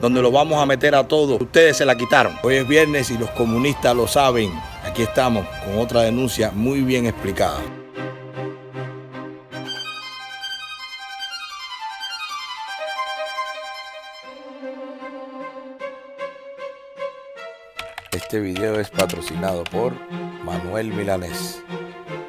donde lo vamos a meter a todos. Ustedes se la quitaron. Hoy es viernes y los comunistas lo saben. Aquí estamos con otra denuncia muy bien explicada. Este video es patrocinado por Manuel Milanés.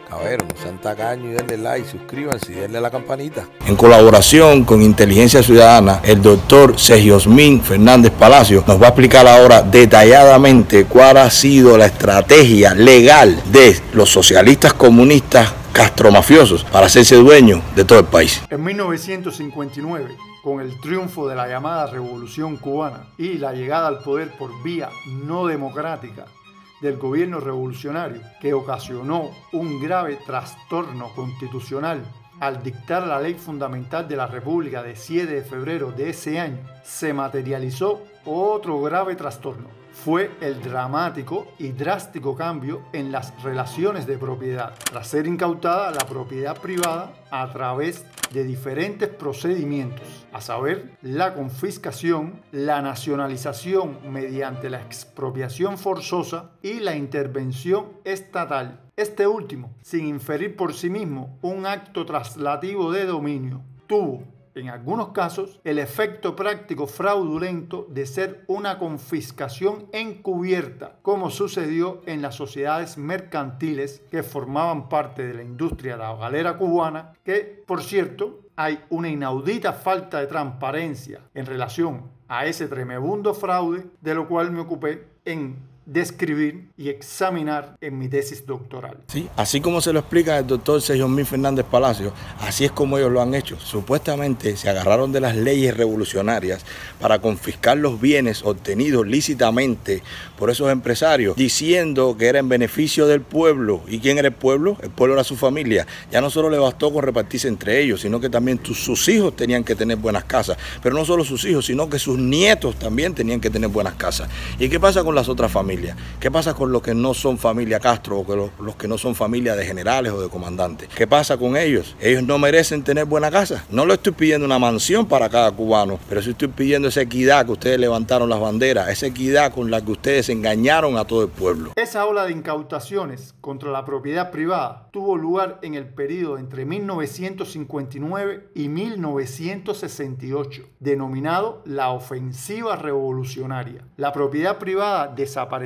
Cabrón, no sean tacaños y denle like, suscríbanse y denle a la campanita. En colaboración con Inteligencia Ciudadana, el doctor Osmin Fernández Palacio nos va a explicar ahora detalladamente cuál ha sido la estrategia legal de los socialistas comunistas castromafiosos para hacerse dueños de todo el país. En 1959, con el triunfo de la llamada Revolución Cubana y la llegada al poder por vía no democrática del gobierno revolucionario, que ocasionó un grave trastorno constitucional. Al dictar la ley fundamental de la República de 7 de febrero de ese año, se materializó otro grave trastorno fue el dramático y drástico cambio en las relaciones de propiedad, tras ser incautada la propiedad privada a través de diferentes procedimientos, a saber, la confiscación, la nacionalización mediante la expropiación forzosa y la intervención estatal. Este último, sin inferir por sí mismo un acto traslativo de dominio, tuvo en algunos casos, el efecto práctico fraudulento de ser una confiscación encubierta, como sucedió en las sociedades mercantiles que formaban parte de la industria de la galera cubana, que, por cierto, hay una inaudita falta de transparencia en relación a ese tremebundo fraude, de lo cual me ocupé en describir y examinar en mi tesis doctoral. Sí, así como se lo explica el doctor Sergio Mil Fernández Palacio, así es como ellos lo han hecho. Supuestamente se agarraron de las leyes revolucionarias para confiscar los bienes obtenidos lícitamente por esos empresarios, diciendo que era en beneficio del pueblo. ¿Y quién era el pueblo? El pueblo era su familia. Ya no solo le bastó con repartirse entre ellos, sino que también sus hijos tenían que tener buenas casas. Pero no solo sus hijos, sino que sus nietos también tenían que tener buenas casas. ¿Y qué pasa con las otras familias? ¿Qué pasa con los que no son familia Castro o que los, que no son familia de generales o de comandantes? ¿Qué pasa con ellos? Ellos no merecen tener buena casa. No le estoy pidiendo una mansión para cada cubano, pero sí estoy pidiendo esa equidad que ustedes levantaron las banderas, esa equidad con la que ustedes engañaron a todo el pueblo. Esa ola de incautaciones contra la propiedad privada tuvo lugar en el periodo entre 1959 y 1968, denominado la ofensiva revolucionaria. La propiedad privada desapareció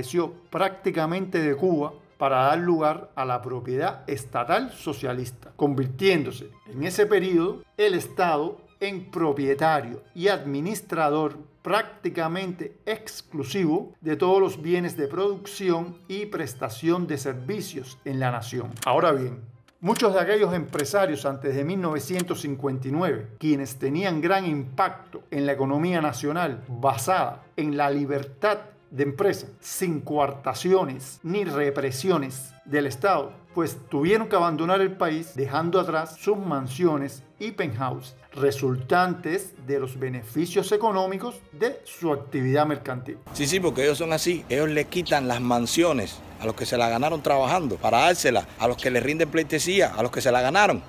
prácticamente de Cuba para dar lugar a la propiedad estatal socialista, convirtiéndose en ese periodo el Estado en propietario y administrador prácticamente exclusivo de todos los bienes de producción y prestación de servicios en la nación. Ahora bien, muchos de aquellos empresarios antes de 1959, quienes tenían gran impacto en la economía nacional basada en la libertad de empresa, sin coartaciones ni represiones del Estado, pues tuvieron que abandonar el país dejando atrás sus mansiones y penthouse, resultantes de los beneficios económicos de su actividad mercantil. Sí, sí, porque ellos son así, ellos le quitan las mansiones a los que se la ganaron trabajando para dárselas, a los que le rinden pleitesía, a los que se la ganaron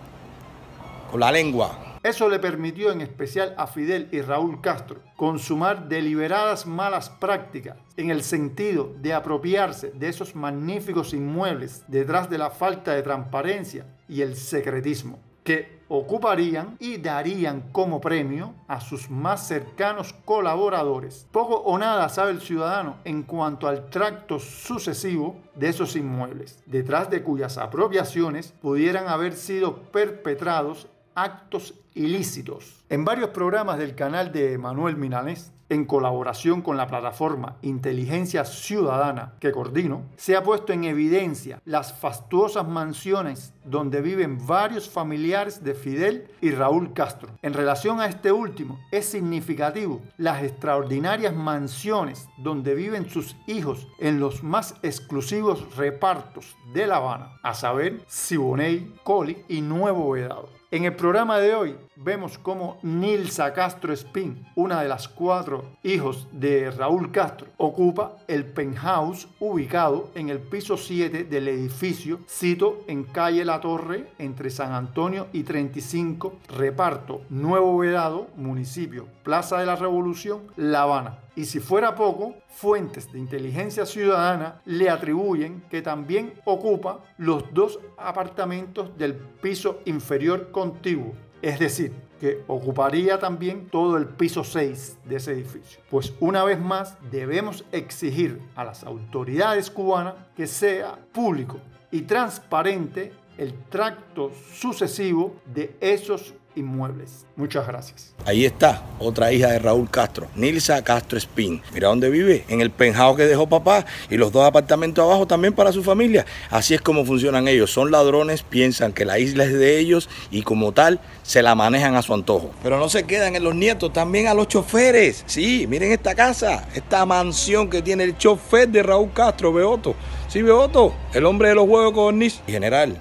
con la lengua, eso le permitió en especial a Fidel y Raúl Castro consumar deliberadas malas prácticas en el sentido de apropiarse de esos magníficos inmuebles detrás de la falta de transparencia y el secretismo que ocuparían y darían como premio a sus más cercanos colaboradores. Poco o nada sabe el ciudadano en cuanto al tracto sucesivo de esos inmuebles, detrás de cuyas apropiaciones pudieran haber sido perpetrados actos ilícitos. En varios programas del canal de Manuel Milanés, en colaboración con la plataforma Inteligencia Ciudadana que coordino, se ha puesto en evidencia las fastuosas mansiones donde viven varios familiares de Fidel y Raúl Castro. En relación a este último, es significativo las extraordinarias mansiones donde viven sus hijos en los más exclusivos repartos de La Habana, a saber, Siboney, Coli y Nuevo Vedado. En el programa de hoy vemos cómo Nilsa Castro Espín, una de las cuatro hijos de Raúl Castro, ocupa el penthouse ubicado en el piso 7 del edificio, cito en calle La Torre, entre San Antonio y 35, reparto Nuevo Vedado, municipio, Plaza de la Revolución, La Habana. Y si fuera poco, fuentes de inteligencia ciudadana le atribuyen que también ocupa los dos apartamentos del piso inferior contiguo, es decir, que ocuparía también todo el piso 6 de ese edificio. Pues una vez más debemos exigir a las autoridades cubanas que sea público y transparente el tracto sucesivo de esos inmuebles. Muchas gracias. Ahí está, otra hija de Raúl Castro, Nilsa Castro Espín. Mira dónde vive, en el penjado que dejó papá y los dos apartamentos abajo también para su familia. Así es como funcionan ellos. Son ladrones, piensan que la isla es de ellos y como tal se la manejan a su antojo. Pero no se quedan en los nietos, también a los choferes. Sí, miren esta casa, esta mansión que tiene el chofer de Raúl Castro, Beoto. Sí, Beoto, el hombre de los huevos con Nis. General,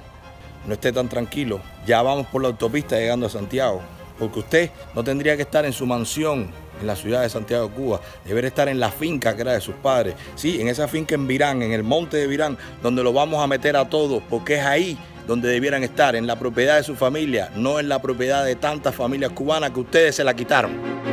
no esté tan tranquilo. Ya vamos por la autopista llegando a Santiago. Porque usted no tendría que estar en su mansión en la ciudad de Santiago Cuba. Debería estar en la finca que era de sus padres. Sí, en esa finca en Virán, en el monte de Virán, donde lo vamos a meter a todos, porque es ahí donde debieran estar, en la propiedad de su familia, no en la propiedad de tantas familias cubanas que ustedes se la quitaron.